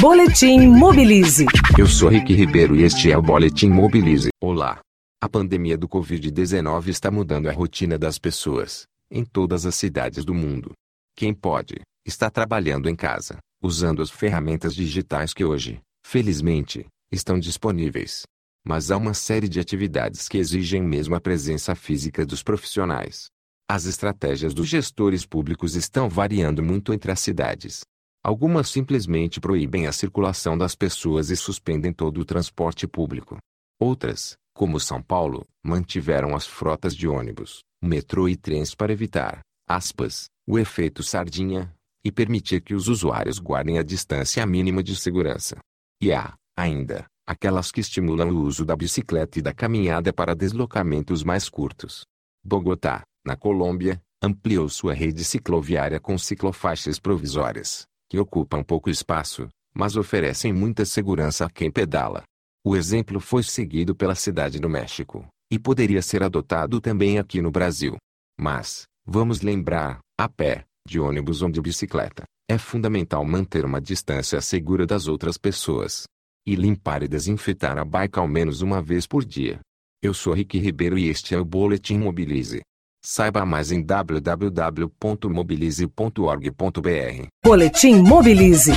Boletim Mobilize. Eu sou Rick Ribeiro e este é o Boletim Mobilize. Olá. A pandemia do Covid-19 está mudando a rotina das pessoas, em todas as cidades do mundo. Quem pode, está trabalhando em casa, usando as ferramentas digitais que hoje, felizmente, estão disponíveis. Mas há uma série de atividades que exigem mesmo a presença física dos profissionais. As estratégias dos gestores públicos estão variando muito entre as cidades. Algumas simplesmente proíbem a circulação das pessoas e suspendem todo o transporte público. Outras, como São Paulo, mantiveram as frotas de ônibus, metrô e trens para evitar, aspas, o efeito sardinha, e permitir que os usuários guardem a distância mínima de segurança. E há, ainda, aquelas que estimulam o uso da bicicleta e da caminhada para deslocamentos mais curtos. Bogotá, na Colômbia, ampliou sua rede cicloviária com ciclofaixas provisórias, que ocupam pouco espaço, mas oferecem muita segurança a quem pedala. O exemplo foi seguido pela cidade do México, e poderia ser adotado também aqui no Brasil. Mas, vamos lembrar, a pé, de ônibus ou de bicicleta, é fundamental manter uma distância segura das outras pessoas. E limpar e desinfetar a bike ao menos uma vez por dia. Eu sou Rick Ribeiro e este é o Boletim Mobilize. Saiba mais em www.mobilize.org.br. Boletim Mobilize.